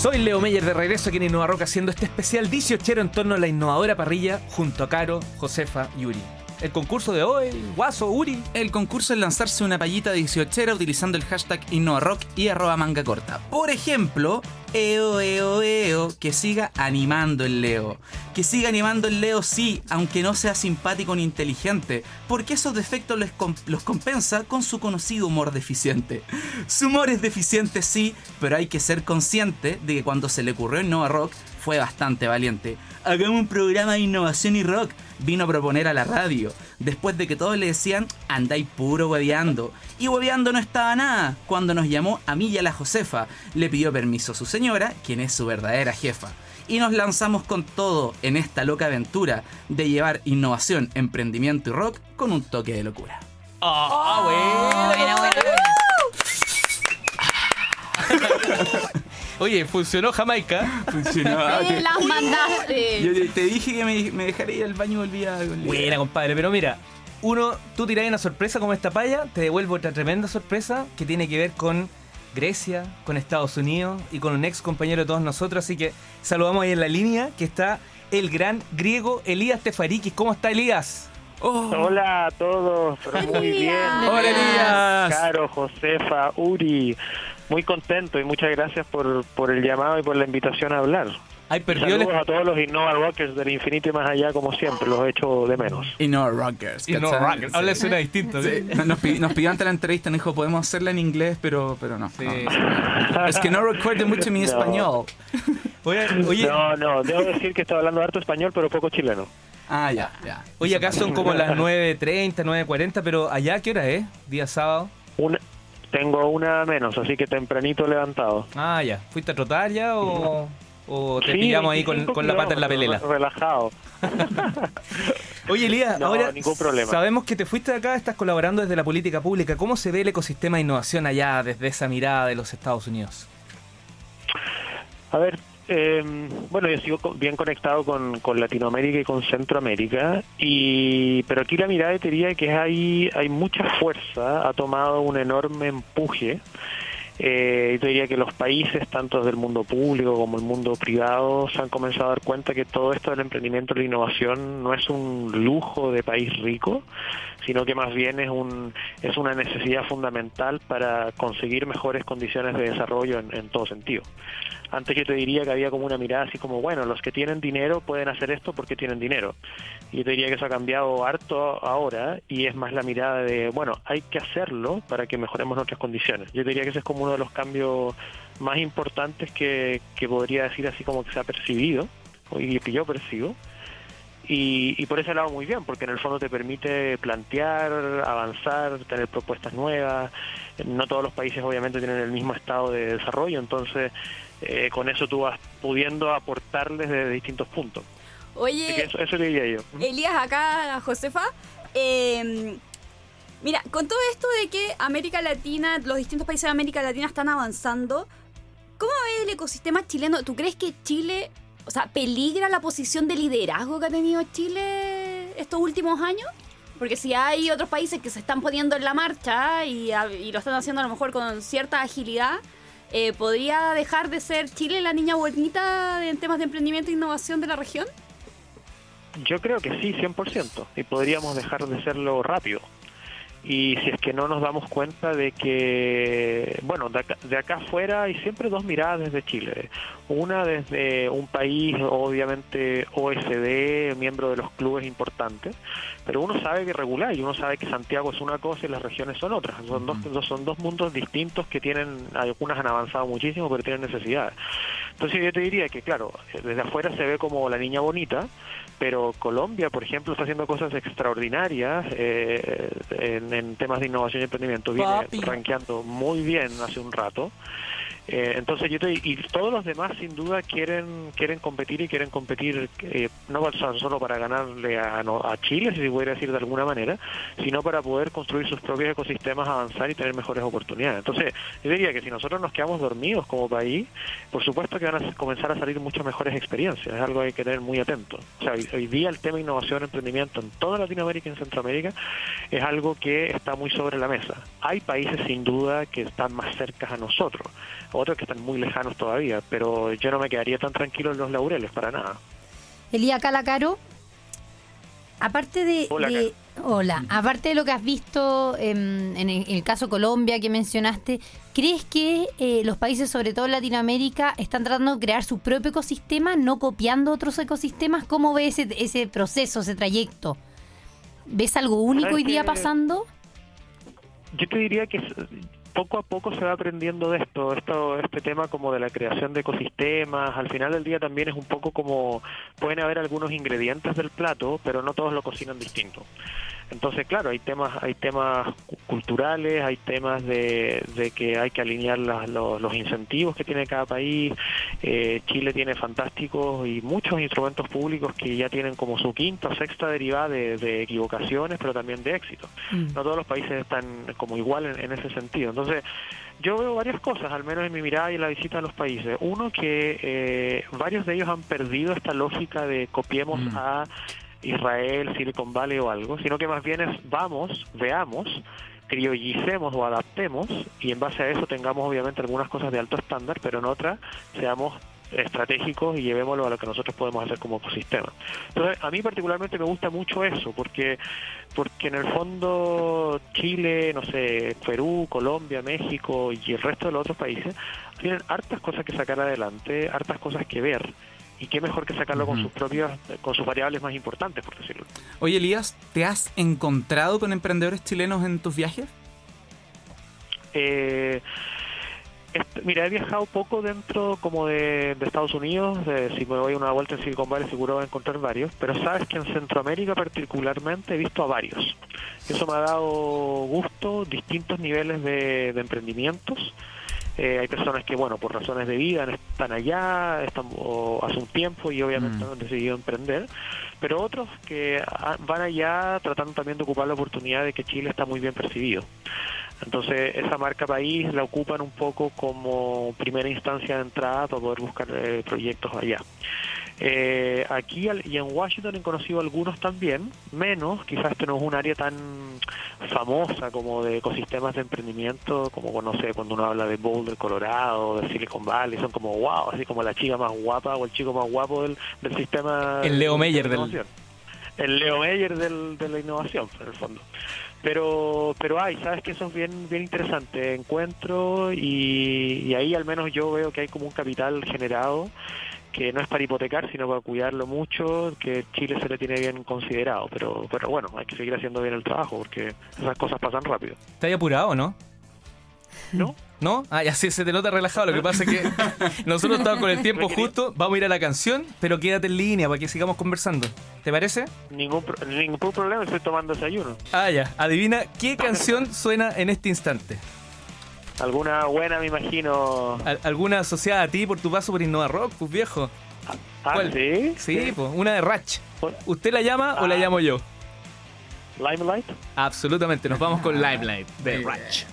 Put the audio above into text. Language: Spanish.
Soy Leo Meyer de regreso aquí en Innova Rock haciendo este especial 18 en torno a la innovadora parrilla junto a Caro, Josefa y Uri. El concurso de hoy, Guaso, Uri. El concurso es lanzarse una payita 18 utilizando el hashtag InnovaRock y arroba manga corta. Por ejemplo, eo, eo, eo, que siga animando el Leo. Que siga animando el Leo, sí, aunque no sea simpático ni inteligente, porque esos defectos los, com- los compensa con su conocido humor deficiente. Su humor es deficiente, sí, pero hay que ser consciente de que cuando se le ocurrió Innova Rock fue bastante valiente. Hagamos un programa de innovación y rock. Vino a proponer a la radio, después de que todos le decían, andáis puro hueveando. Y hueveando no estaba nada, cuando nos llamó a mí y a la Josefa. Le pidió permiso a su señora, quien es su verdadera jefa. Y nos lanzamos con todo en esta loca aventura de llevar innovación, emprendimiento y rock con un toque de locura. Ah, buena, buena. Oye, funcionó Jamaica. Funcionó. Eh, las mandaste. Yo te- te dije que me, me dejaría ir al baño y volvía con Buena, compadre. Pero mira, uno, tú tirás una sorpresa como esta paya, te devuelvo otra tremenda sorpresa que tiene que ver con Grecia, con Estados Unidos y con un ex compañero de todos nosotros. Así que saludamos ahí en la línea que está el gran griego Elías Tefarikis. ¿Cómo está Elías? Oh, Hola a todos, pero muy bien. Hola, Elías. Caro, Josefa, Uri, muy contento y muchas gracias por, por el llamado y por la invitación a hablar. Ay, perdió el... Saludos a todos los Innova Rockers del infinito y más allá, como siempre, los echo de menos. No Rockers. Y no, ¿cachai? rock, habla suena distinto. ¿sí? Sí, Nos, pi- nos pidió antes la entrevista, nos dijo, podemos hacerla en inglés, pero, pero no. Sí. no. Es que no recuerdo mucho mi No. español. Oye, oye, No, no, debo decir que estoy hablando harto español, pero poco chileno. Ah, ya, ya. oye, acá son como las 9.30, 9.40, pero allá, ¿qué hora es? Día sábado. Una, tengo una menos, así que tempranito levantado. Ah, ya. ¿Fuiste a trotar ya o, o te Sí, pillamos ahí con, 25 con la pata en la pelela? Relajado. Oye, Elías, No, ahora ningún problema. sabemos que te fuiste de acá, estás colaborando desde la política pública. ¿Cómo se ve el ecosistema de innovación allá desde esa mirada de los Estados Unidos? A ver, eh, bueno, yo sigo bien conectado con, con Latinoamérica y con Centroamérica, y pero aquí la mirada te diría que hay, hay mucha fuerza, ha tomado un enorme empuje. Eh, yo diría que los países, tanto del mundo público como el mundo privado, se han comenzado a dar cuenta que todo esto del emprendimiento y la innovación no es un lujo de país rico, sino que más bien es, un, es una necesidad fundamental para conseguir mejores condiciones de desarrollo en, en todo sentido. Antes yo te diría que había como una mirada así como, bueno, los que tienen dinero pueden hacer esto porque tienen dinero. Y yo te diría que eso ha cambiado harto ahora y es más la mirada de, bueno, hay que hacerlo para que mejoremos nuestras condiciones. Yo te diría que ese es como uno de los cambios más importantes que, que podría decir así como que se ha percibido y que yo percibo. Y, y por ese lado muy bien, porque en el fondo te permite plantear, avanzar, tener propuestas nuevas. No todos los países obviamente tienen el mismo estado de desarrollo, entonces eh, con eso tú vas pudiendo aportarles desde distintos puntos. Oye, eso, eso diría yo. Elías, acá, Josefa. eh, mira, con todo esto de que América Latina, los distintos países de América Latina están avanzando, ¿cómo ves el ecosistema chileno? ¿Tú crees que Chile, o sea, peligra la posición de liderazgo que ha tenido Chile estos últimos años? Porque si hay otros países que se están poniendo en la marcha y, lo están haciendo a lo mejor con cierta agilidad, eh, ¿podría dejar de ser Chile la niña bonita en temas de emprendimiento e innovación de la región? Yo creo que sí, 100%, y podríamos dejar de serlo rápido. Y si es que no nos damos cuenta de que, bueno, de acá, de acá afuera hay siempre dos miradas desde Chile. Una desde un país, obviamente OSD, miembro de los clubes importantes, pero uno sabe que regular y uno sabe que Santiago es una cosa y las regiones son otras. Son dos, dos- son dos mundos distintos que tienen, algunas han avanzado muchísimo, pero tienen necesidades. Entonces yo te diría que, claro, desde afuera se ve como la niña bonita, pero Colombia, por ejemplo, está haciendo cosas extraordinarias eh, en, en temas de innovación y emprendimiento. Viene rankeando muy bien hace un rato. Eh, entonces yo te, y todos los demás sin duda quieren quieren competir y quieren competir eh, no solo para ganarle a, no- a Chile si se pudiera decir de alguna manera sino para poder construir sus propios ecosistemas avanzar y tener mejores oportunidades. Entonces yo diría que si nosotros nos quedamos dormidos como país por supuesto que van a comenzar a salir muchas mejores experiencias es algo que hay que tener muy atento. O sea hoy, hoy día el tema innovación emprendimiento en toda Latinoamérica y en Centroamérica es algo que está muy sobre la mesa. Hay países sin duda que están más cerca a nosotros otros que están muy lejanos todavía, pero yo no me quedaría tan tranquilo en los laureles para nada. Elía Calacaro, aparte de... Hola, de- hola, aparte de lo que has visto em, en el, el caso Colombia que mencionaste, ¿crees que eh, los países, sobre todo en Latinoamérica, están tratando de crear su propio ecosistema, no copiando otros ecosistemas? ¿Cómo ves ese, ese proceso, ese trayecto? ¿Ves algo único ¿Sabes hoy día pasando? Yo te diría que poco a poco se va aprendiendo de esto, esto, este tema como de la creación de ecosistemas, al final del día también es un poco como, pueden haber algunos ingredientes del plato, pero no todos lo cocinan distinto. Entonces, claro, hay temas, hay temas cu- culturales, hay temas de, de que hay que alinear las- los, los incentivos que tiene cada país. Eh, Chile tiene fantásticos y muchos instrumentos públicos que ya tienen como su quinta o sexta derivada de, de equivocaciones, pero también de éxito no todos los países están como igual en, en ese sentido. Entonces, yo veo varias cosas, al menos en mi mirada y en la visita a los países. Uno, que eh, varios de ellos han perdido esta lógica de copiemos Mm. a Israel, Silicon Valley o algo, sino que más bien es vamos, veamos, criollicemos o adaptemos y en base a eso tengamos obviamente algunas cosas de alto estándar, pero en otras seamos estratégicos y llevémoslo a lo que nosotros podemos hacer como ecosistema. Entonces, a mí particularmente me gusta mucho eso, porque porque en el fondo Chile, no sé, Perú, Colombia, México y el resto de los otros países tienen hartas cosas que sacar adelante, hartas cosas que ver. Y qué mejor que sacarlo con sus propias, con sus variables más importantes, por decirlo. Oye, Elías, ¿te has encontrado con emprendedores chilenos en tus viajes? Eh, mira, he viajado poco dentro como de, de Estados Unidos. eh, si me voy una vuelta en Silicon Valley seguro voy a encontrar varios. Pero sabes que en Centroamérica particularmente he visto a varios. Eso me ha dado gusto, distintos niveles de, de emprendimientos. Eh, hay personas que, bueno, por razones de vida están allá, están o hace un tiempo y obviamente Mm. han decidido emprender, pero otros que van allá tratando también de ocupar la oportunidad de que Chile está muy bien percibido. Entonces, esa marca país la ocupan un poco como primera instancia de entrada para poder buscar eh, proyectos allá. Eh, aquí al- y en Washington he conocido algunos también, menos, quizás este no es un área tan famosa como de ecosistemas de emprendimiento, como no sé, cuando uno habla de Boulder, Colorado, de Silicon Valley, son como wow, así como la chica más guapa o el chico más guapo del, del sistema. El Leo de Meyer del- innovación. El Leo Meyer del, de la innovación, en el fondo. Pero pero hay, sabes que eso es bien bien interesante, encuentro y, y ahí al menos yo veo que hay como un capital generado que no es para hipotecar, sino para cuidarlo mucho, que Chile se le tiene bien considerado, pero pero bueno, hay que seguir haciendo bien el trabajo porque esas cosas pasan rápido, ¿Estás apurado no? ¿no? ¿No? Ah, ya sí, se te nota relajado. Lo que pasa es que nosotros estamos con el tiempo justo. Vamos a ir a la canción, pero quédate en línea para que sigamos conversando. ¿Te parece? Ningún pro- ningún problema, estoy tomando desayuno. Ah, ya. Adivina qué canción suena en este instante. Alguna buena, me imagino. Al- ¿Alguna asociada a ti por tu paso por Innova Rock, pues viejo? Ah, ¿cuál? ¿sí? Sí, pues una de Ratch. ¿Usted la llama o la Ah. llamo yo? Limelight. Absolutamente, nos vamos con Limelight de Ratch.